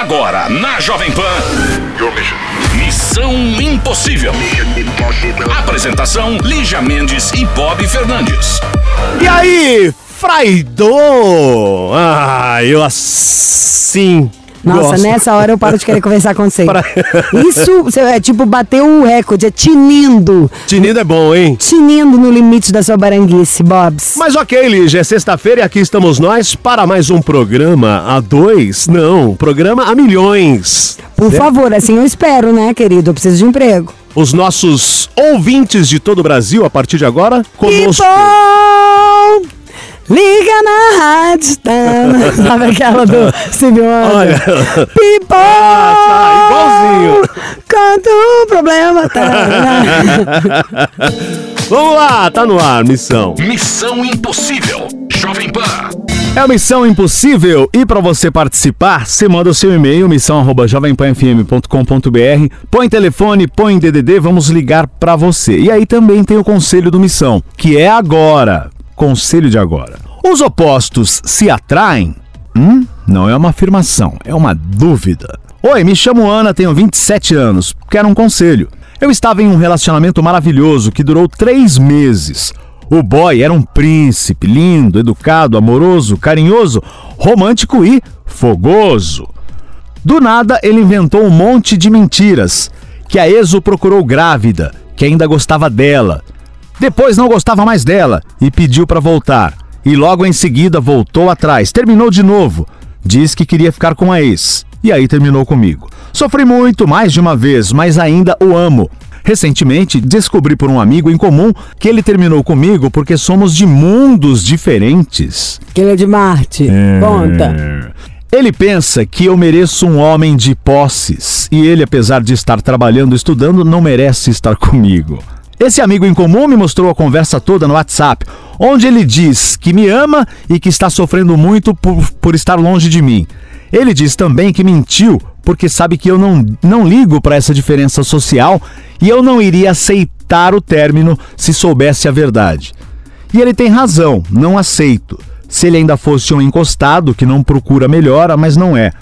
Agora, na Jovem Pan. Missão Impossível. Apresentação: Lígia Mendes e Bob Fernandes. E aí, Fraidô? Ah, eu assim. Nossa, gosto. nessa hora eu paro de querer conversar com você. Pra- Isso é tipo bateu o recorde, é tinindo. Tinindo é bom, hein? Tinindo no limite da sua baranguice, Bobs. Mas ok, Lígia, é sexta-feira e aqui estamos nós para mais um programa a dois, não, programa a milhões. Por favor, assim eu espero, né, querido? Eu preciso de emprego. Os nossos ouvintes de todo o Brasil, a partir de agora, conosco. People! Liga na rádio. tá? Sabe aquela do Steve Wonder? Olha. People! Ah, tá, igualzinho. Quanto o problema tá. Vamos lá, tá no ar, missão. Missão Impossível. Jovem Pan. É a Missão Impossível e para você participar, você manda o seu e-mail missão@jovempanfm.com.br, põe telefone, põe DDD, vamos ligar para você. E aí também tem o conselho do Missão, que é agora. Conselho de agora. Os opostos se atraem? Hum, não é uma afirmação, é uma dúvida. Oi, me chamo Ana, tenho 27 anos. Quero um conselho. Eu estava em um relacionamento maravilhoso que durou três meses. O boy era um príncipe, lindo, educado, amoroso, carinhoso, romântico e fogoso. Do nada, ele inventou um monte de mentiras. Que a ex o procurou grávida, que ainda gostava dela. Depois não gostava mais dela e pediu para voltar. E logo em seguida voltou atrás, terminou de novo. Diz que queria ficar com a ex. E aí terminou comigo. Sofri muito mais de uma vez, mas ainda o amo. Recentemente, descobri por um amigo em comum que ele terminou comigo porque somos de mundos diferentes. Que ele é de Marte. Conta. Ele pensa que eu mereço um homem de posses e ele, apesar de estar trabalhando e estudando, não merece estar comigo. Esse amigo em comum me mostrou a conversa toda no WhatsApp, onde ele diz que me ama e que está sofrendo muito por, por estar longe de mim. Ele diz também que mentiu porque sabe que eu não, não ligo para essa diferença social e eu não iria aceitar o término se soubesse a verdade. E ele tem razão, não aceito. Se ele ainda fosse um encostado que não procura melhora, mas não é.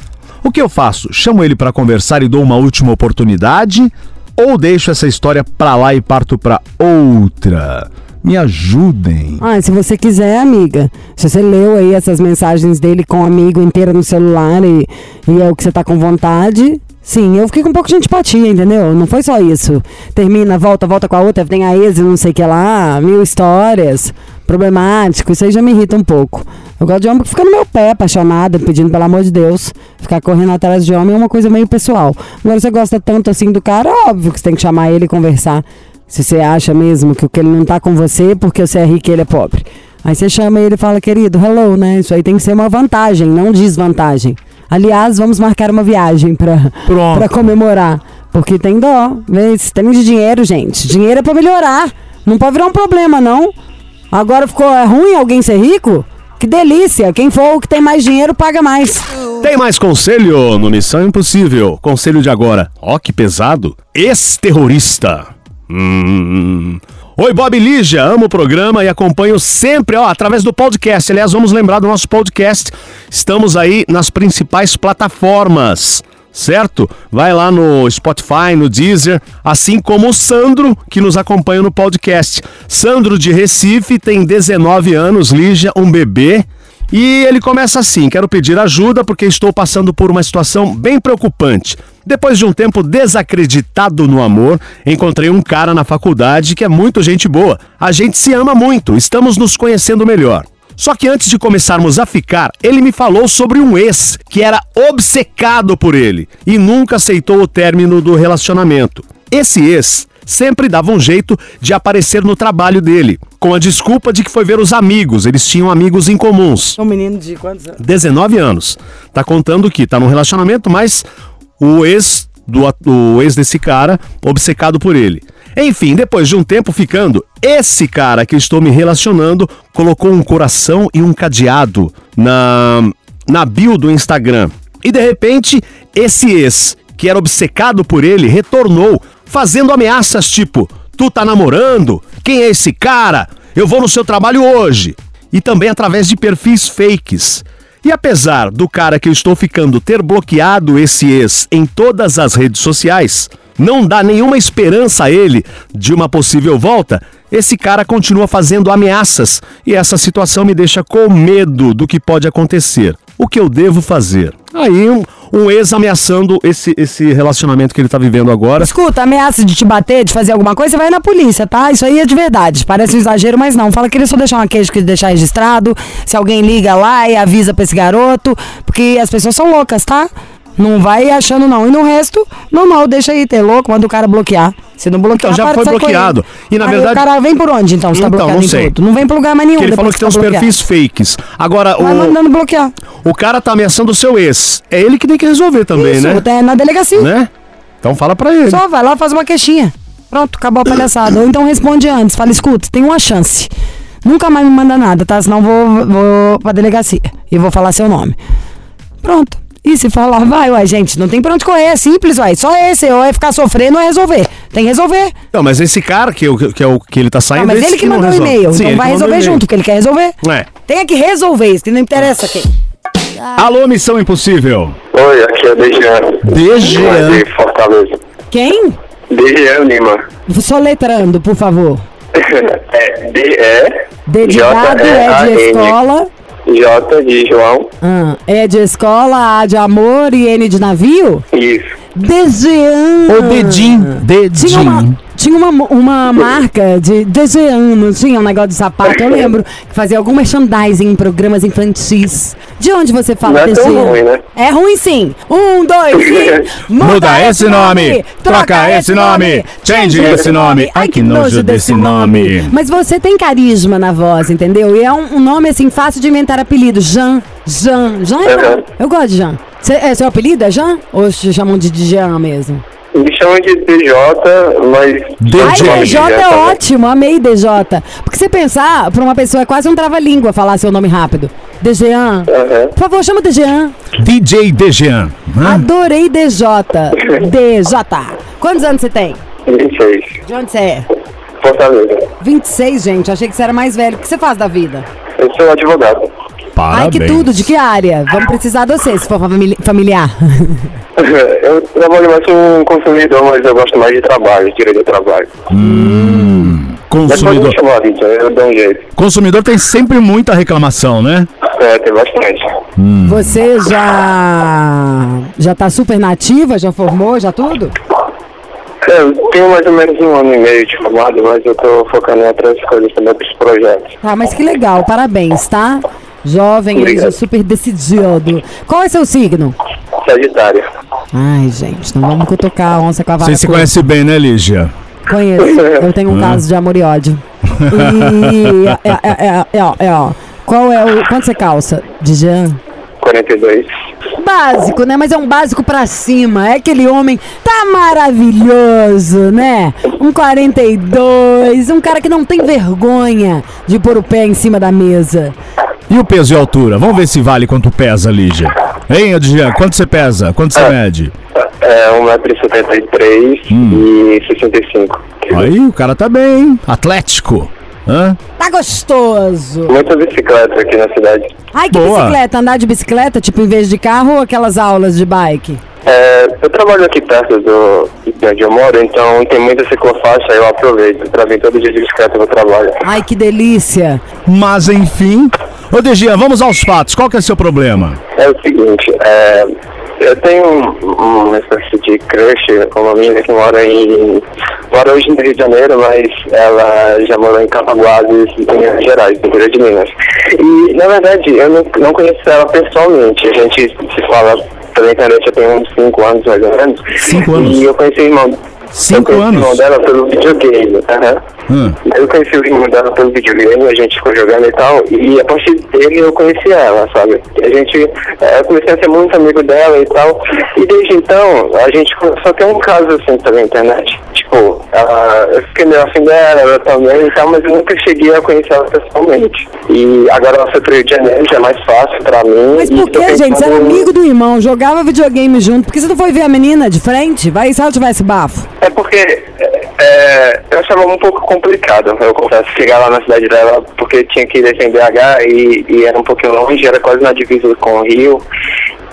O que eu faço? Chamo ele para conversar e dou uma última oportunidade? Ou deixo essa história pra lá e parto pra outra? Me ajudem. Ah, se você quiser, amiga, se você leu aí essas mensagens dele com o amigo inteira no celular e, e é o que você tá com vontade, sim, eu fiquei com um pouco de antipatia, entendeu? Não foi só isso. Termina, volta, volta com a outra, tem a ex não sei o que lá, mil histórias, problemático, isso aí já me irrita um pouco. Eu gosto de homem que fica no meu pé, apaixonada, pedindo pelo amor de Deus. Ficar correndo atrás de homem é uma coisa meio pessoal. Agora, você gosta tanto assim do cara, óbvio que você tem que chamar ele e conversar. Se você acha mesmo que o que ele não tá com você porque você é rico e ele é pobre. Aí você chama ele e fala, querido, hello, né? Isso aí tem que ser uma vantagem, não desvantagem. Aliás, vamos marcar uma viagem pra comemorar. Porque tem dó. Tem de dinheiro, gente. Dinheiro é pra melhorar. Não pode virar um problema, não. Agora ficou é ruim alguém ser rico? Que delícia! Quem for o que tem mais dinheiro paga mais. Tem mais conselho no Missão Impossível. Conselho de agora. Ó, que pesado. Ex-terrorista. Hum. Oi, Bob Lígia. Amo o programa e acompanho sempre, ó, através do podcast. Aliás, vamos lembrar do nosso podcast. Estamos aí nas principais plataformas. Certo? Vai lá no Spotify, no Deezer, assim como o Sandro, que nos acompanha no podcast. Sandro de Recife tem 19 anos, Lígia, um bebê. E ele começa assim: quero pedir ajuda porque estou passando por uma situação bem preocupante. Depois de um tempo desacreditado no amor, encontrei um cara na faculdade que é muito gente boa. A gente se ama muito, estamos nos conhecendo melhor. Só que antes de começarmos a ficar, ele me falou sobre um ex que era obcecado por ele e nunca aceitou o término do relacionamento. Esse ex sempre dava um jeito de aparecer no trabalho dele, com a desculpa de que foi ver os amigos, eles tinham amigos em comuns. Um menino de quantos anos? 19 anos. Tá contando que tá num relacionamento, mas o ex do o ex desse cara obcecado por ele. Enfim, depois de um tempo ficando, esse cara que estou me relacionando colocou um coração e um cadeado na na bio do Instagram. E de repente, esse ex que era obcecado por ele retornou, fazendo ameaças tipo: "Tu tá namorando? Quem é esse cara? Eu vou no seu trabalho hoje." E também através de perfis fakes. E apesar do cara que eu estou ficando ter bloqueado esse ex em todas as redes sociais, não dá nenhuma esperança a ele de uma possível volta, esse cara continua fazendo ameaças e essa situação me deixa com medo do que pode acontecer. O que eu devo fazer? Aí um, um ex ameaçando esse, esse relacionamento que ele tá vivendo agora. Escuta, ameaça de te bater, de fazer alguma coisa, vai na polícia, tá? Isso aí é de verdade. Parece um exagero, mas não. Fala que ele só deixar uma queixa que deixar registrado. Se alguém liga lá e avisa pra esse garoto. Porque as pessoas são loucas, tá? Não vai achando não. E no resto, normal, deixa aí ter louco, manda o cara bloquear. Se não bloquear, Então, já foi bloqueado. E, na Aí verdade- O cara vem por onde então? Se tá Então, bloqueado não sei. tudo? Não vem pra lugar mais nenhum. Que ele falou depois que tem uns tá bloqueado. perfis fakes. Agora, Vai o, mandando bloquear. o cara tá ameaçando o seu ex. É ele que tem que resolver também, Isso, né? é na delegacia. Né? Então fala pra ele. Só vai lá, faz uma queixinha. Pronto, acabou a palhaçada. Ou então responde antes, fala, escuta, tem uma chance. Nunca mais me manda nada, tá? Senão vou, vou pra delegacia e vou falar seu nome. Pronto. E se falar, vai, ué, gente, não tem pra onde correr, é simples, ué. Só esse, ou é ficar sofrendo ou é resolver. Tem que resolver. Não, mas esse cara que, eu- que é o que ele tá saindo. Ah, mas ele que não mandou o e-mail, Sim, então vai que resolver junto, porque ele quer resolver. É. Tem que resolver isso, que não interessa quem. Alô, Missão Impossível. Oi, aqui é o Dejean. Dejean. De Fortaleza. Quem? Dejean Lima. Soletrando, por favor. É D-E. D de dado, é de escola. J de João. Ah, é de escola, A de amor e N de navio? Isso. Dejean. Ô, Dedim. Tinha uma, Dedim. Tinha uma, uma marca de Dejean, não tinha um negócio de sapato? Eu lembro que fazia algum merchandising em programas infantis. De onde você fala Não é ruim, né? É ruim sim. Um, dois, três. Muda esse nome, troca esse nome, change esse nome. Ai, que nojo desse nome. Mas você tem carisma na voz, entendeu? E é um, um nome assim fácil de inventar apelido. Jean, Jean, Jean é bom. Uhum. Eu gosto de Jean. Cê, é, seu apelido é Jean? Ou te chamam de Jean mesmo? Me chamam de DJ, mas. DJ. Ai, DJ é também. ótimo, amei DJ. Porque você pensar, pra uma pessoa é quase um trava-língua falar seu nome rápido. Dejean. Aham. Por favor, chama Dejean. DJ Dejean. Hã? Adorei DJ. DJ. Quantos anos você tem? 26. De onde você é? Fortaleza. 26, gente. Achei que você era mais velho. O que você faz da vida? Eu sou advogado. Parabéns. Ai, que tudo. De que área? Vamos precisar de você, se for famili- familiar. Eu trabalho mais com consumidor, mas eu gosto mais de trabalho, direito do trabalho. Pode Consumidor. chamar, eu dou um jeito. Consumidor tem sempre muita reclamação, né? É, tem bastante. Você já já tá super nativa, já formou, já tudo? Eu tenho mais ou menos um ano e meio de formado, mas eu tô focando em outras coisas também, outros projetos. Tá, mas que legal, parabéns, tá? Jovem, Obrigado. já super decidido. Qual é seu signo? Sagitário. Ai, gente, não vamos cutucar a onça com a vara Você se curta. conhece bem, né, Lígia? Conheço. Eu tenho um caso de amor e ódio. E é, é, é, é, ó, é, ó. Qual é o. Quanto você calça? De Jean? 42. Básico, né? Mas é um básico pra cima. É aquele homem tá maravilhoso, né? Um 42, um cara que não tem vergonha de pôr o pé em cima da mesa. E o peso e a altura? Vamos ver se vale quanto pesa, Lígia. Hein, Adriano? Quanto você pesa? Quanto você mede? É 1,73m e 65. Aí, o cara tá bem, hein? Atlético. Hã? Tá gostoso. Muita bicicleta aqui na cidade. Ai, que Boa. bicicleta? Andar de bicicleta, tipo, em vez de carro ou aquelas aulas de bike? É, eu trabalho aqui perto do de onde eu moro, então tem muita ciclofaixa, eu aproveito pra vir todo dia de bicicleta pro trabalho. Ai, que delícia. Mas enfim. Ô, Degian, vamos aos fatos. Qual que é o seu problema? É o seguinte, é, eu tenho um- uma espécie de crush com uma menina que mora em. mora hoje no Rio de Janeiro, mas ela já morou em Cataguases, em Minas Gerais, no interior de Minas. E, na verdade, eu não, não conheço ela pessoalmente, a gente se fala pela internet já tem uns 5 anos mais ou menos. Cinco anos? E eu conheci o irmão. Cinco eu conheci anos? o irmão dela pelo videogame. aham. Hum. Eu conheci o irmão dela pelo videogame, a gente ficou jogando e tal, e a partir dele eu conheci ela, sabe? A gente, é, eu comecei a ser muito amigo dela e tal, e desde então a gente a ter um caso assim pela internet. Tipo, ela, eu fiquei meio afim dela, ela também e tal, mas eu nunca cheguei a conhecer ela pessoalmente. E agora ela foi pro Rio de Janeiro, já é mais fácil pra mim. Mas por que, gente? Você era amigo do irmão, jogava videogame junto. Por que você não foi ver a menina de frente? Vai se ela tivesse bafo. É porque é, é, eu achava um pouco complicado, eu confesso, chegar lá na cidade dela, porque tinha que descer em BH e, e era um pouquinho longe, era quase na divisa com o Rio.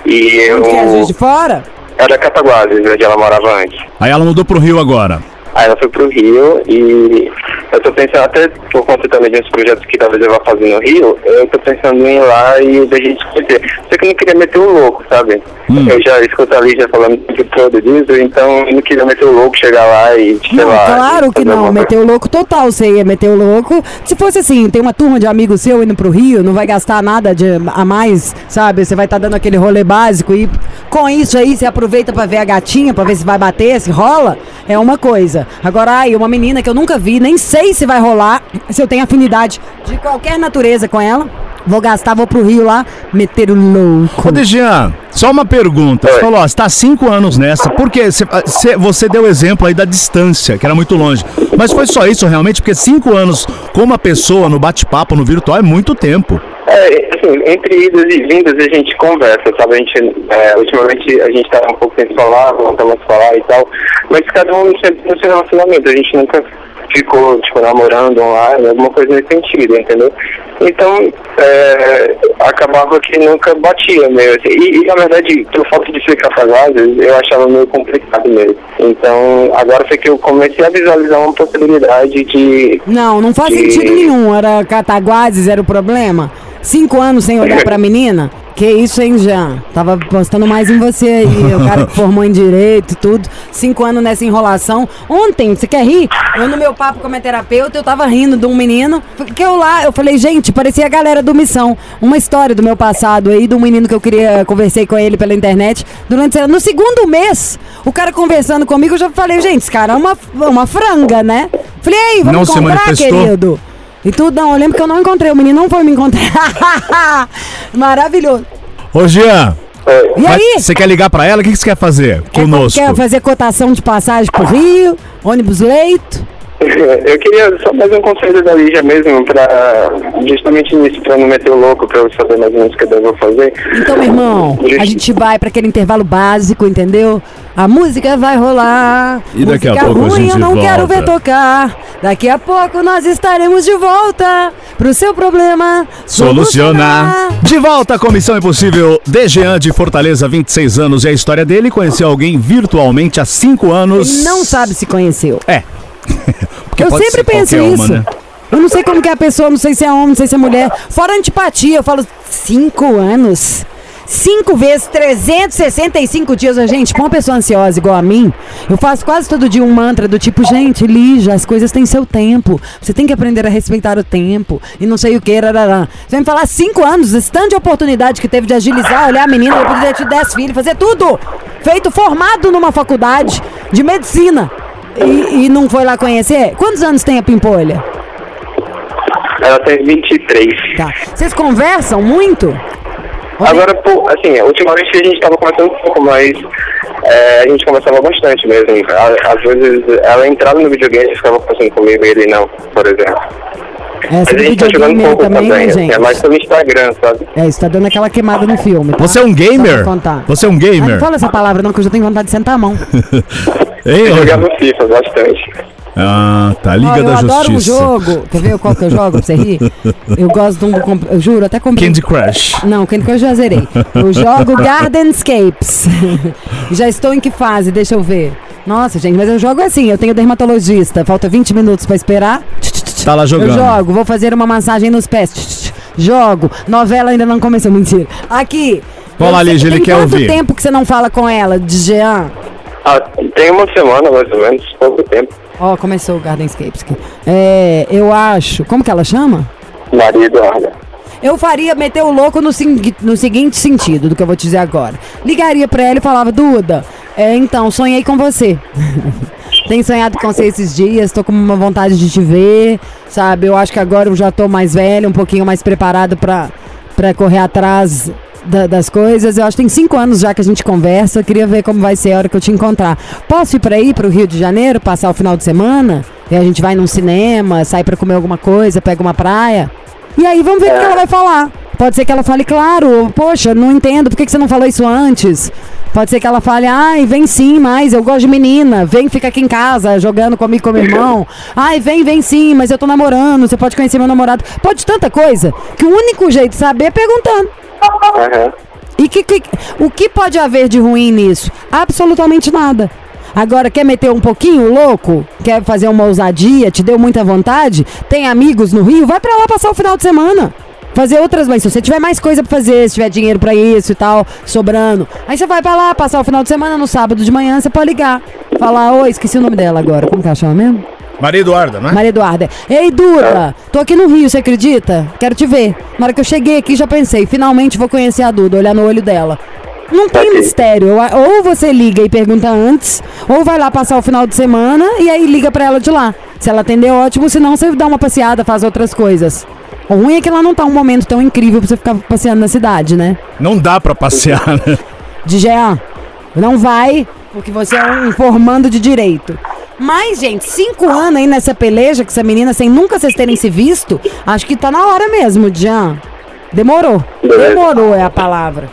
E eu. É, Juiz de Fora? Era Cataguases, onde ela morava antes. Aí ela mudou pro Rio agora. Aí ela foi pro Rio e eu tô pensando até por conta também de uns projetos que talvez eu vá fazer no Rio, eu tô pensando em ir lá e da gente conhecer. Só que eu não queria meter o louco, sabe? Hum. Eu já escuto a Lígia falando tempo todo disso, então eu não queria meter o louco, chegar lá e, sei Não, lá. claro que não. Meteu o louco total, você ia meter o louco. Se fosse assim, tem uma turma de amigos seu indo pro Rio, não vai gastar nada de, a mais, sabe? Você vai estar dando aquele rolê básico e com isso aí você aproveita pra ver a gatinha, pra ver se vai bater, se rola. É uma coisa. Agora, ai, uma menina que eu nunca vi, nem sei se vai rolar, se eu tenho afinidade de qualquer natureza com ela. Vou gastar, vou pro Rio lá, meter o louco. Ô, Dejean, só uma pergunta. Você falou, ó, você tá há cinco anos nessa. Por quê? Você, você- você deu exemplo aí da distância, que era muito longe. Mas foi só isso realmente? Porque cinco anos com uma pessoa no bate-papo, no virtual, é muito tempo. É, assim, entre idas e vindas a gente conversa, sabe? A gente, é, ultimamente a gente tá um pouco sem falar, voltamos a falar e tal, mas cada um sempre no seu relacionamento, a gente nunca ficou, tipo, namorando online, alguma coisa nesse sentido, entendeu? Então, é, acabava que nunca batia mesmo. assim. E, e, na verdade, por falta de ser casado, eu achava meio complicado mesmo. Então, agora foi que eu comecei a visualizar uma possibilidade de Não, não faz de- sentido nenhum. Era Cataguases, era o problema. Cinco anos sem olhar pra menina? Que isso, hein, Jean? Tava postando mais em você aí. O cara que formou em direito e tudo. Cinco anos nessa enrolação. Ontem, você quer rir? Eu no meu papo com a minha terapeuta, eu tava rindo de um menino. Que eu lá, eu falei, gente, parecia a galera do Missão. Uma história do meu passado aí, de um menino que eu queria, conversei com ele pela internet. Durante, no segundo mês, o cara conversando comigo, eu já falei, gente, esse cara é uma, uma franga, né? Falei, ei, vamos Não manifestou? querido. E tudo, não, eu lembro que eu não encontrei, o menino não foi me encontrar. Maravilhoso. Ô, Jean, Oi. E mas aí? você quer ligar pra ela? O que que você quer fazer conosco? Quer fazer cotação de passagem pro Rio, ônibus leito? Eu queria só mais um conselho da Lígia mesmo, pra, justamente nisso, pra não meter o louco, pra eu saber mais ou menos o que eu devo fazer. Então, meu irmão, Justi- a gente vai pra aquele intervalo básico, entendeu? A música vai rolar. E daqui a música pouco a ruim gente eu não quero volta. ver tocar. Daqui a pouco nós estaremos de volta pro seu problema Solucionar. De volta à Comissão Impossível. Dejean de Fortaleza, 26 anos. E a história dele conheceu alguém virtualmente há 5 anos. Não sabe se conheceu. É. Porque eu sempre penso isso. Uma, né? Eu não sei como que é a pessoa, não sei se é homem, não sei se é mulher. Fora antipatia, eu falo, cinco anos. Cinco vezes 365 dias, gente, pra uma pessoa ansiosa igual a mim, eu faço quase todo dia um mantra do tipo, gente, Lígia, as coisas têm seu tempo. Você tem que aprender a respeitar o tempo. E não sei o que, rarará. Você vai me falar cinco anos, esse tanto de oportunidade que teve de agilizar, olhar a menina, eu poderia ter 10 filhos, fazer tudo. Feito formado numa faculdade de medicina. E, e não foi lá conhecer? Quantos anos tem a Pimpolha? Ela tem 23. Tá. Vocês conversam muito? Agora, pô, assim, que a gente tava conversando um pouco, mas é, a gente conversava bastante mesmo. Às vezes ela entrava no videogame e ficava conversando comigo e ele não, por exemplo. Essa Mas a gente tá jogando um pouco também, também, né, assim, gente? é mais pelo Instagram, sabe? É, isso tá dando aquela queimada no filme, tá? Você é um gamer? Você é um Ah, gamer? não fala essa palavra não, que eu já tenho vontade de sentar a mão. Hein, Eu jogava FIFA bastante. Ah, tá. Liga Ó, eu da adoro um Justiça. jogo. Quer ver qual que eu jogo pra você rir? Eu gosto de um... Eu juro, até comprei... Candy Crush. Não, Candy Crush eu já zerei. Eu jogo Gardenscapes. já estou em que fase? Deixa eu ver. Nossa, gente, mas eu jogo assim. Eu tenho dermatologista. Falta 20 minutos pra esperar. Tá lá jogando. Eu jogo, vou fazer uma massagem nos pés. Jogo. Novela ainda não começou, mentira. Aqui. Vai lá, Lígia, ele quer quanto ouvir. tempo que você não fala com ela, de Jean? Ah, tem uma semana, mais ou menos, pouco tempo. Ó, começou o Gardenscapes aqui. É, eu acho. Como que ela chama? Maria Eduarda. Eu faria meter o louco no, no seguinte sentido do que eu vou te dizer agora. Ligaria pra ela e falava, Duda, é, então, sonhei com você. Tenho sonhado com você esses dias, tô com uma vontade de te ver, sabe? Eu acho que agora eu já tô mais velho, um pouquinho mais preparado pra correr atrás da- das coisas. Eu acho que tem cinco anos já que a gente conversa. Queria ver como vai ser a hora que eu te encontrar. Posso ir pra aí, pro Rio de Janeiro, passar o final de semana? E a gente vai num cinema, sai pra comer alguma coisa, pega uma praia? E aí vamos ver o que ela vai falar. Pode ser que ela fale, claro, poxa, não entendo, por que que você não falou isso antes? Pode ser que ela fale, ai, vem sim, mas eu gosto de menina, vem, fica aqui em casa jogando comigo com meu irmão. Ai, vem, vem sim, mas eu tô namorando, você pode conhecer meu namorado. Pode tanta coisa que o único jeito de saber é perguntando. Aham. E que, que- o que pode haver de ruim nisso? Absolutamente nada. Agora, quer meter um pouquinho louco? Quer fazer uma ousadia? Te deu muita vontade? Tem amigos no Rio? Vai pra lá passar o final de semana. Fazer outras, mas se você tiver mais coisa pra fazer, se tiver dinheiro pra isso e tal, sobrando. Aí você vai pra lá passar o final de semana, no sábado de manhã, você pode ligar. Falar, oi, esqueci o nome dela agora. Como que ela chama mesmo? Maria Eduarda, né? Maria Eduarda. Ei, Duda, tô aqui no Rio, você acredita? Quero te ver. Na hora que eu cheguei aqui, já pensei, finalmente vou conhecer a Duda, olhar no olho dela. Não tem mistério. Ou você liga e pergunta antes, ou vai lá passar o final de semana e aí liga pra ela de lá. Se ela atender, ótimo, senão você dá uma passeada, faz outras coisas. O ruim é que ela não tá um momento tão incrível pra você ficar passeando na cidade, né? Não dá pra passear, né? de Jean. Não vai, porque você é um formando de direito. Mas, gente, cinco anos aí nessa peleja com essa menina sem nunca vocês terem se visto, acho que tá na hora mesmo, Jean. Demorou. Demorou é a palavra.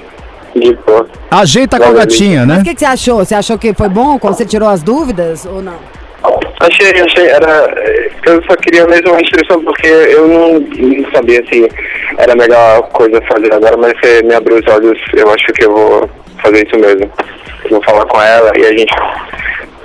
Ajeita com a gatinha, Mas né? o que, que você achou? Você achou que foi bom quando você tirou as dúvidas ou não? Achei, achei, era. Eu só queria mesmo uma instrução porque eu não, não sabia se era a melhor coisa a fazer agora, mas você me abriu os olhos, eu acho que eu vou fazer isso mesmo. Eu vou falar com ela e a gente,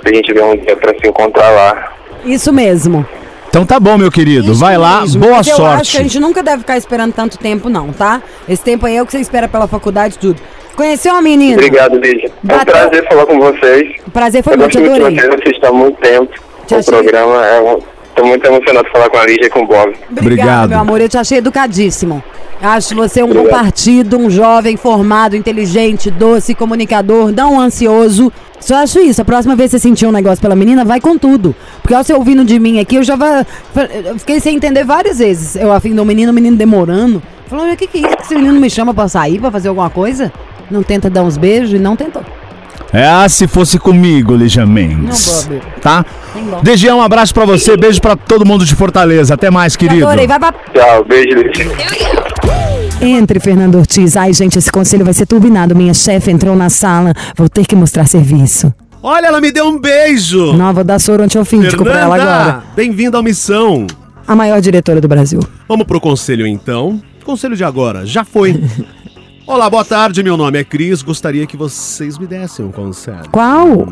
a gente vê um dia pra se encontrar lá. Isso mesmo. Então tá bom, meu querido. Isso Vai lá, mesmo. boa Porque Eu acho que a sorte. gente nunca deve ficar esperando tanto tempo, não, tá? Esse tempo aí é o que você espera pela faculdade e tudo. Conheceu uma menina? Obrigado, Lígia. É um prazer falar com vocês. O prazer foi eu muito, gosto muito de adorei. vocês, assisto há muito tempo. Te o achei- programa é um. Tô muito emocionado de falar com a Lígia e com o Bob. Obrigada, Obrigado. meu amor. Eu te achei educadíssimo. Acho você um bom Obrigado. partido, um jovem formado, inteligente, doce, comunicador, não ansioso. Só acho isso. A próxima vez que você sentir um negócio pela menina, vai com tudo. Porque ao você ouvindo de mim aqui, eu já va- eu fiquei sem entender várias vezes. Eu afim do menino, o menino demorando. Falando, o que, que é isso? Esse menino me chama pra sair, pra fazer alguma coisa? Não tenta dar uns beijos e não tentou. É, ah, se fosse comigo, Lígia Mendes. Não, Bob. Tá? Degian, um abraço pra você, beijo pra todo mundo de Fortaleza. Até mais, querido. Adorei, vai pra Tchau, beijo, Lígia. Entre, Fernando Ortiz. Ai, gente, esse conselho vai ser turbinado. Minha chefe entrou na sala. Vou ter que mostrar serviço. Olha, ela me deu um beijo. Não, vou dar soro antiofídico pra ela agora. Bem-vinda ao Missão. A maior diretora do Brasil. Vamos pro conselho então. Conselho de agora, já foi. Olá, boa tarde, meu nome é Cris. Gostaria que vocês me dessem um conselho. Qual?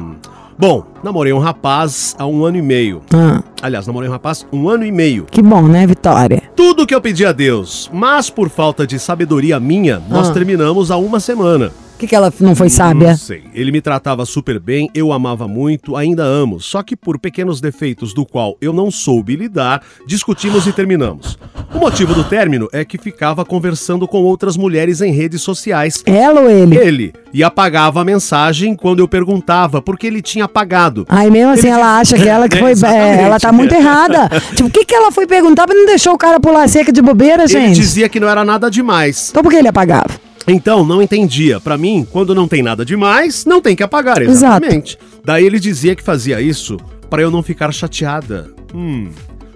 Bom, namorei um rapaz há um ano e meio. Ah, Aliás, namorei um rapaz um ano e meio. que bom, né, Vitória? Tudo que eu pedi a Deus, mas por falta de sabedoria minha, nós Ah. terminamos há uma semana. O que, que ela não foi sábia? Não sei. Ele me tratava super bem, eu amava muito, ainda amo. Só que por pequenos defeitos do qual eu não soube lidar, discutimos e terminamos. O motivo do término é que ficava conversando com outras mulheres em redes sociais. Ela ou ele? Ele e apagava a mensagem quando eu perguntava porque ele tinha apagado. Aí mesmo assim Ele ela acha que ela que foi. é, ela tá muito errada. Tipo, o que, que ela foi perguntar pra não deixar o cara pular seca de bobeira, Ele gente? dizia que não era nada demais. Então por que ele apagava? Então, não entendia. Pra mim, quando não tem nada demais, não tem que apagar, Exato. exatamente. Daí ele dizia que fazia isso pra eu não ficar chateada. Hum.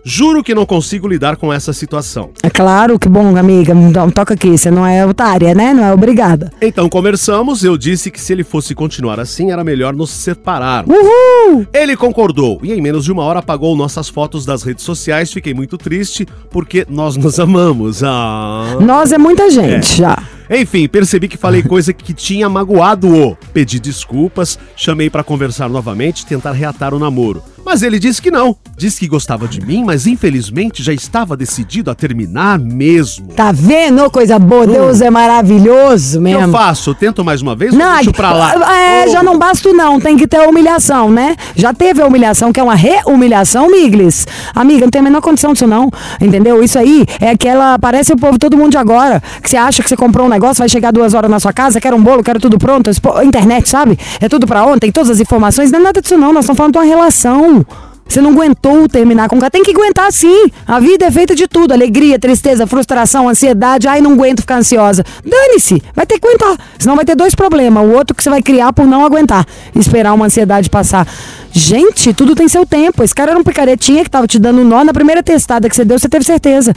Juro que não consigo lidar com essa situação. É claro, que bom, amiga. Então, toca aqui. Você não é otária, né? Não é obrigada. Então conversamos, eu disse que se ele fosse continuar assim, era melhor nos separarmos. Uhul! Ele concordou e em menos de uma hora apagou nossas fotos das redes sociais. Fiquei muito triste porque nós nos amamos. Ah. Nós é muita gente já. Enfim, percebi que falei coisa que tinha magoado-o. Pedi desculpas, chamei pra conversar novamente, tentar reatar o namoro. Mas ele disse que não. Disse que gostava de mim, mas infelizmente já estava decidido a terminar mesmo. Tá vendo? Coisa boa. Deus é maravilhoso O que eu mesmo. faço? Tento mais uma vez Não, deixo pra lá? é, Oh. já não basta não, tem que ter a humilhação, né? Já teve a humilhação, que é uma re-humilhação, Miglis. Amiga, não tem a menor condição disso não, entendeu? Isso aí é aquela, parece o povo, todo mundo de agora, que você acha que você comprou um negócio, vai chegar duas horas na sua casa, quer um bolo, quer tudo pronto, internet, sabe? É tudo pra ontem, todas as informações, não é nada disso não, nós estamos falando de uma relação. Você não aguentou terminar com o cara. Tem que aguentar sim. A vida é feita de tudo: alegria, tristeza, frustração, ansiedade. Ai, não aguento ficar ansiosa. Dane-se, vai ter que aguentar. Senão vai ter dois problemas. O outro que você vai criar por não aguentar. Esperar uma ansiedade passar. Gente, tudo tem seu tempo. Esse cara era um picaretinha que tava te dando nó. Na primeira testada que você deu, você teve certeza.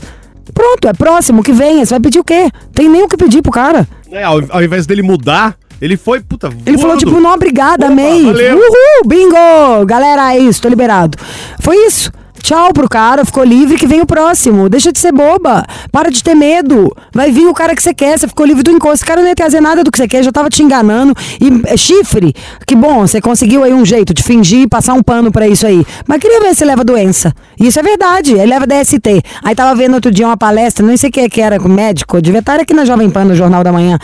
Pronto, é próximo, que venha. Você vai pedir o quê? Tem nem o que pedir pro cara. É, ao, ao invés dele mudar, Ele foi, puta, Ele falou, voando. tipo, não, obrigada, amei. Uhul, bingo! Galera, é isso, tô liberado. Foi isso. Tchau pro cara, ficou livre que vem o próximo. Deixa de ser boba. Para de ter medo. Vai vir o cara que você quer, você ficou livre do encosto. Esse cara não ia trazer nada do que você quer, já tava te enganando. E é, chifre, que bom, você conseguiu aí um jeito de fingir e passar um pano pra isso aí. Mas queria ver se leva doença. Isso é verdade, ele leva DST. Aí tava vendo outro dia uma palestra, não sei quem é que era, médico, devia estar aqui na Jovem Pan, no Jornal da Manhã,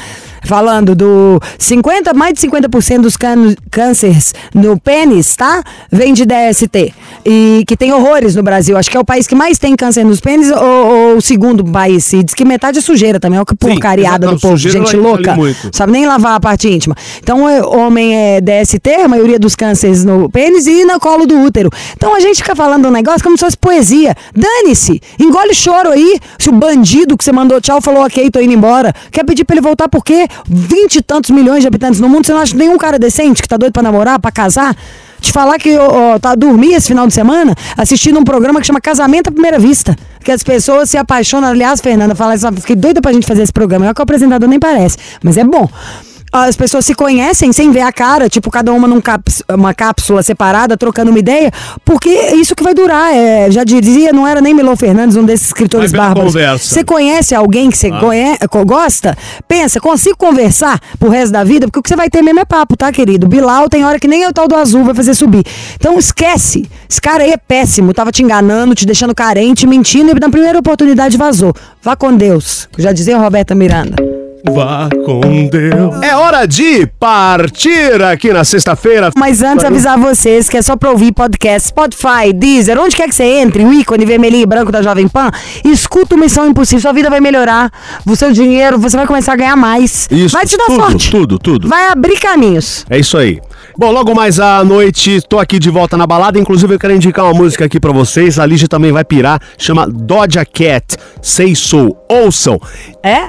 falando do 50, mais de 50% dos can cânceres no pênis, tá? Vem de DST. E que tem horrores no Brasil. Acho que é o país que mais tem câncer nos pênis ou, o segundo país. E diz que metade é sujeira também. Olha que porcariada do povo. Gente louca. Sabe nem lavar a parte íntima. Então, é, homem é DST, a maioria dos cânceres no pênis e no colo do útero. Então a gente fica falando um negócio como se fosse poesia. Dane-se! Engole choro aí. Se o bandido que você mandou tchau falou, ok, tô indo embora. Quer pedir pra ele voltar por quê? Vinte e tantos milhões de habitantes no mundo, você não acha nenhum cara decente que tá doido pra namorar, pra casar? Te falar que ó, ó, tá dormir esse final de semana assistindo um programa que chama Casamento à Primeira Vista. Que as pessoas se apaixonam. Aliás, Fernanda fala fiquei doida pra gente fazer esse programa. É que o apresentador nem parece, mas é bom. As pessoas se conhecem sem ver a cara, tipo, cada uma numa uma cápsula separada, trocando uma ideia, porque isso que vai durar. É, já dizia, não era nem Milão Fernandes, um desses escritores bárbaros. Você conhece alguém que você co- gosta? Pensa, consigo conversar pro resto da vida? Porque o que você vai ter mesmo é papo, tá, querido? Bilal tem hora que nem o tal do azul vai fazer subir. Então esquece. Esse cara aí é péssimo. Tava te enganando, te deixando carente, mentindo e na primeira oportunidade vazou. Vá com Deus. Já dizia a Roberta Miranda. Vá com Deus. É hora de partir aqui na sexta-feira. Mas antes avisar vocês que é só pra ouvir podcast, Spotify, Deezer, onde quer que você entre, o ícone vermelhinho e branco da Jovem Pan, escuta o Missão Impossível, sua vida vai melhorar, o seu dinheiro, você vai começar a ganhar mais. Isso, vai te dar tudo, sorte. tudo, tudo. Vai abrir caminhos. É isso aí. Bom, logo mais à noite, tô aqui de volta na balada. Inclusive, eu quero indicar uma música aqui pra vocês. A Lígia também vai pirar. Chama Doja Cat. Sei Sou. Ouçam. É?